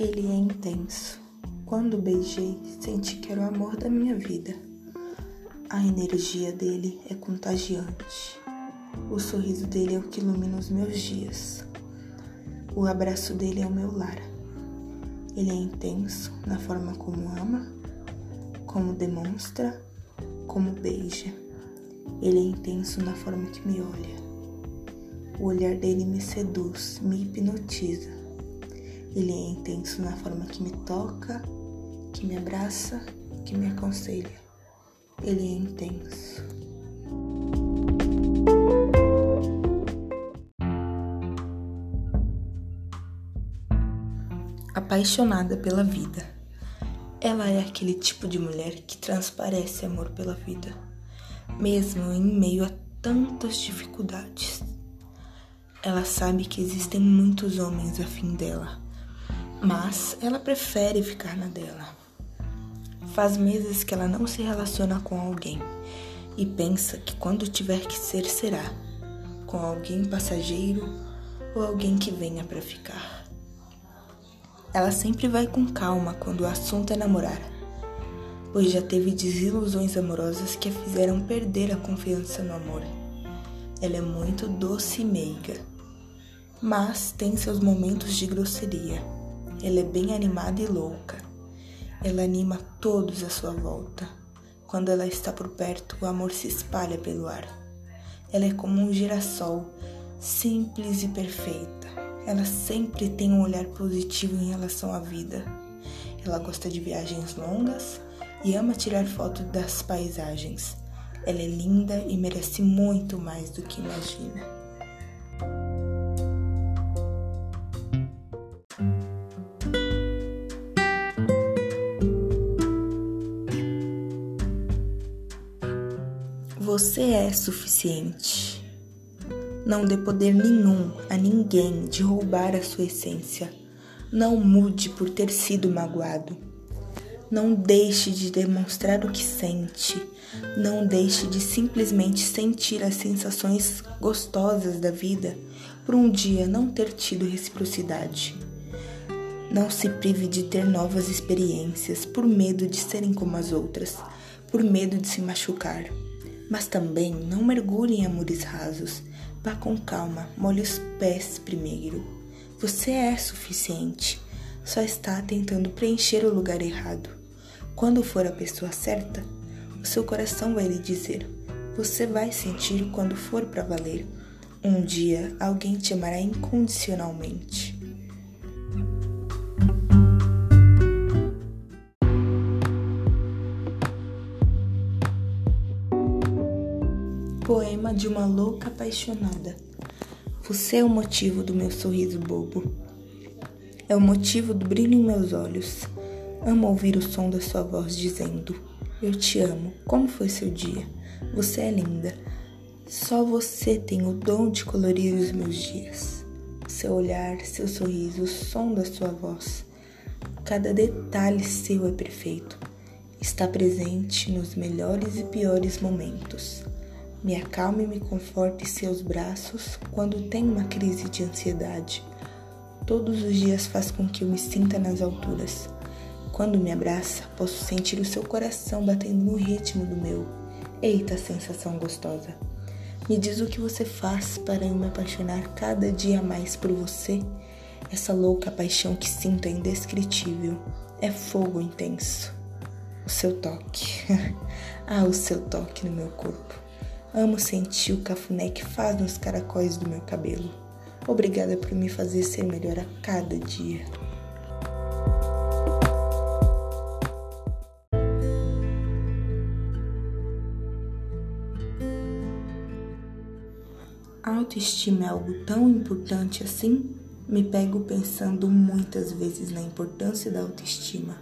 Ele é intenso. Quando beijei, senti que era o amor da minha vida. A energia dele é contagiante. O sorriso dele é o que ilumina os meus dias. O abraço dele é o meu lar. Ele é intenso na forma como ama, como demonstra, como beija. Ele é intenso na forma que me olha. O olhar dele me seduz, me hipnotiza. Ele é intenso na forma que me toca, que me abraça, que me aconselha. Ele é intenso. Apaixonada pela vida. Ela é aquele tipo de mulher que transparece amor pela vida, mesmo em meio a tantas dificuldades. Ela sabe que existem muitos homens afim dela mas ela prefere ficar na dela. Faz meses que ela não se relaciona com alguém e pensa que quando tiver que ser, será com alguém passageiro ou alguém que venha para ficar. Ela sempre vai com calma quando o assunto é namorar, pois já teve desilusões amorosas que a fizeram perder a confiança no amor. Ela é muito doce e meiga, mas tem seus momentos de grosseria. Ela é bem animada e louca. Ela anima todos à sua volta. Quando ela está por perto, o amor se espalha pelo ar. Ela é como um girassol, simples e perfeita. Ela sempre tem um olhar positivo em relação à vida. Ela gosta de viagens longas e ama tirar fotos das paisagens. Ela é linda e merece muito mais do que imagina. Você é suficiente. Não dê poder nenhum a ninguém de roubar a sua essência. Não mude por ter sido magoado. Não deixe de demonstrar o que sente. Não deixe de simplesmente sentir as sensações gostosas da vida por um dia não ter tido reciprocidade. Não se prive de ter novas experiências por medo de serem como as outras, por medo de se machucar. Mas também não mergulhe em amores rasos. Vá com calma, molhe os pés primeiro. Você é suficiente. Só está tentando preencher o lugar errado. Quando for a pessoa certa, o seu coração vai lhe dizer: Você vai sentir quando for para valer. Um dia alguém te amará incondicionalmente. Poema de uma louca apaixonada. Você é o motivo do meu sorriso bobo. É o motivo do brilho em meus olhos. Amo ouvir o som da sua voz dizendo: Eu te amo. Como foi seu dia? Você é linda. Só você tem o dom de colorir os meus dias. Seu olhar, seu sorriso, o som da sua voz. Cada detalhe seu é perfeito. Está presente nos melhores e piores momentos. Me acalme e me conforte em seus braços quando tenho uma crise de ansiedade. Todos os dias faz com que eu me sinta nas alturas. Quando me abraça, posso sentir o seu coração batendo no ritmo do meu. Eita, sensação gostosa! Me diz o que você faz para eu me apaixonar cada dia mais por você. Essa louca paixão que sinto é indescritível. É fogo intenso. O seu toque. ah, o seu toque no meu corpo. Amo sentir o cafuné que faz nos caracóis do meu cabelo. Obrigada por me fazer ser melhor a cada dia. Autoestima é algo tão importante assim? Me pego pensando muitas vezes na importância da autoestima.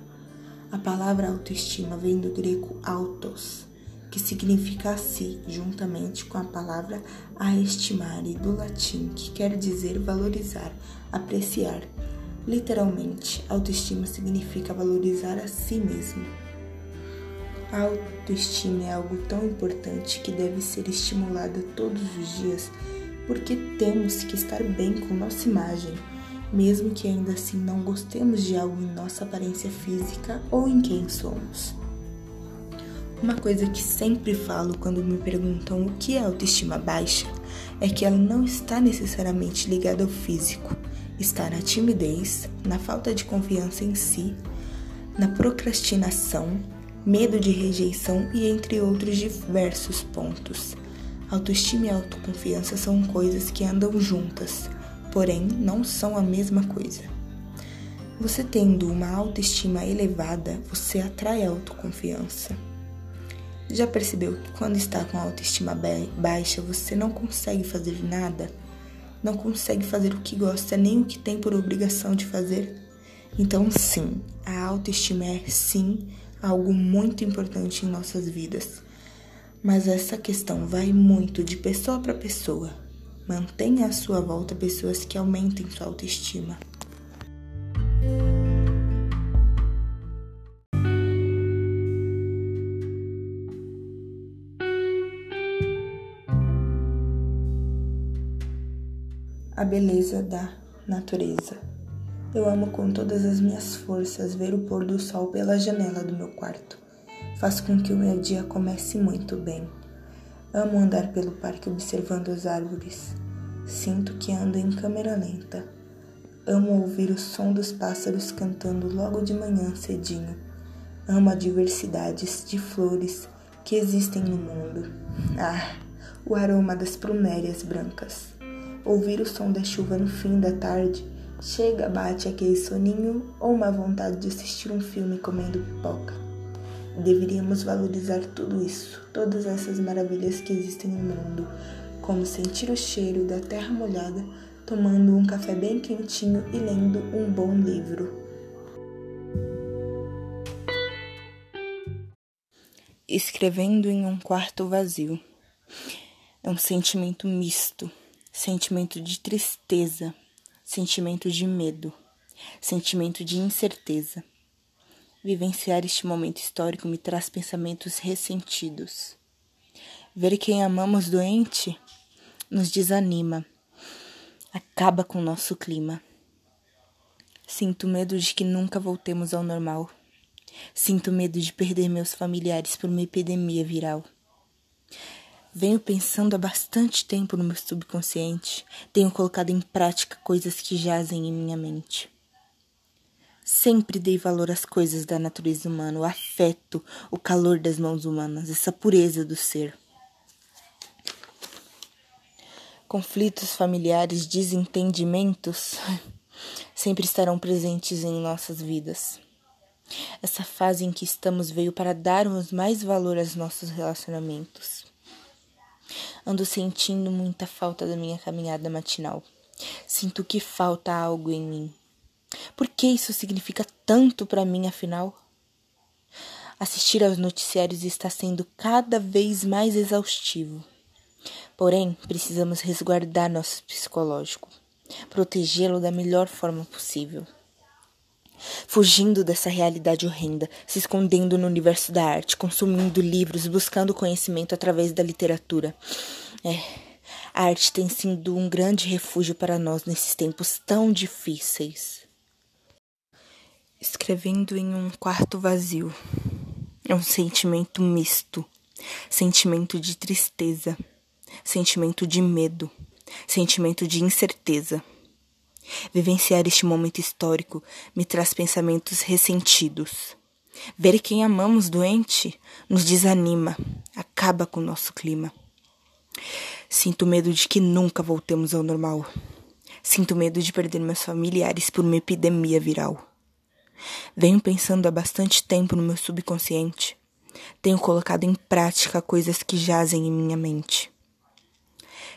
A palavra autoestima vem do grego autos, que significa a si, juntamente com a palavra a estimare do latim, que quer dizer valorizar, apreciar. Literalmente, autoestima significa valorizar a si mesmo. A autoestima é algo tão importante que deve ser estimulada todos os dias, porque temos que estar bem com nossa imagem. mesmo que ainda assim não gostemos de algo em nossa aparência física ou em quem somos. Uma coisa que sempre falo quando me perguntam o que é autoestima baixa é que ela não está necessariamente ligada ao físico, está na timidez, na falta de confiança em si, na procrastinação, medo de rejeição e entre outros diversos pontos. Autoestima e autoconfiança são coisas que andam juntas, porém não são a mesma coisa. Você tendo uma autoestima elevada, você atrai autoconfiança. Já percebeu que quando está com autoestima baixa, você não consegue fazer nada? Não consegue fazer o que gosta nem o que tem por obrigação de fazer? Então, sim, a autoestima é sim algo muito importante em nossas vidas. Mas essa questão vai muito de pessoa para pessoa. Mantenha à sua volta pessoas que aumentem sua autoestima. A beleza da natureza. Eu amo com todas as minhas forças ver o pôr do sol pela janela do meu quarto. Faz com que o meu dia comece muito bem. Amo andar pelo parque observando as árvores. Sinto que ando em câmera lenta. Amo ouvir o som dos pássaros cantando logo de manhã cedinho. Amo a diversidade de flores que existem no mundo. Ah, o aroma das plumérias brancas ouvir o som da chuva no fim da tarde, chega, bate aquele soninho ou uma vontade de assistir um filme comendo pipoca. Deveríamos valorizar tudo isso, todas essas maravilhas que existem no mundo, como sentir o cheiro da terra molhada, tomando um café bem quentinho e lendo um bom livro. Escrevendo em um quarto vazio. É um sentimento misto sentimento de tristeza, sentimento de medo, sentimento de incerteza. Vivenciar este momento histórico me traz pensamentos ressentidos. Ver quem amamos doente nos desanima, acaba com o nosso clima. Sinto medo de que nunca voltemos ao normal. Sinto medo de perder meus familiares por uma epidemia viral. Venho pensando há bastante tempo no meu subconsciente, tenho colocado em prática coisas que jazem em minha mente. Sempre dei valor às coisas da natureza humana, o afeto, o calor das mãos humanas, essa pureza do ser. Conflitos familiares, desentendimentos sempre estarão presentes em nossas vidas. Essa fase em que estamos veio para darmos mais valor aos nossos relacionamentos. Ando sentindo muita falta da minha caminhada matinal. Sinto que falta algo em mim. Por que isso significa tanto para mim, afinal? Assistir aos noticiários está sendo cada vez mais exaustivo. Porém, precisamos resguardar nosso psicológico, protegê-lo da melhor forma possível fugindo dessa realidade horrenda, se escondendo no universo da arte, consumindo livros, buscando conhecimento através da literatura. É, a arte tem sido um grande refúgio para nós nesses tempos tão difíceis. Escrevendo em um quarto vazio. É um sentimento misto, sentimento de tristeza, sentimento de medo, sentimento de incerteza. Vivenciar este momento histórico me traz pensamentos ressentidos. Ver quem amamos doente nos desanima, acaba com o nosso clima. Sinto medo de que nunca voltemos ao normal. Sinto medo de perder meus familiares por uma epidemia viral. Venho pensando há bastante tempo no meu subconsciente. Tenho colocado em prática coisas que jazem em minha mente.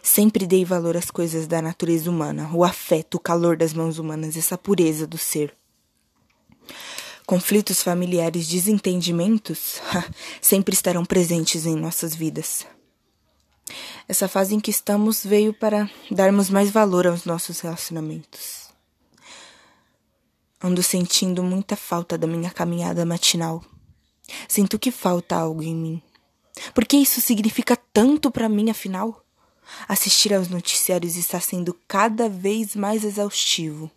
Sempre dei valor às coisas da natureza humana, o afeto, o calor das mãos humanas, essa pureza do ser. Conflitos familiares, desentendimentos, sempre estarão presentes em nossas vidas. Essa fase em que estamos veio para darmos mais valor aos nossos relacionamentos. Ando sentindo muita falta da minha caminhada matinal. Sinto que falta algo em mim. Por que isso significa tanto para mim, afinal? Assistir aos noticiários está sendo cada vez mais exaustivo.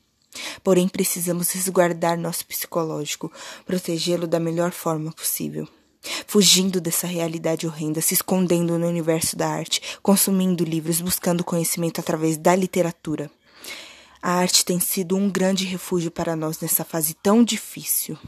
Porém, precisamos resguardar nosso psicológico, protegê-lo da melhor forma possível. Fugindo dessa realidade horrenda, se escondendo no universo da arte, consumindo livros, buscando conhecimento através da literatura. A arte tem sido um grande refúgio para nós nessa fase tão difícil.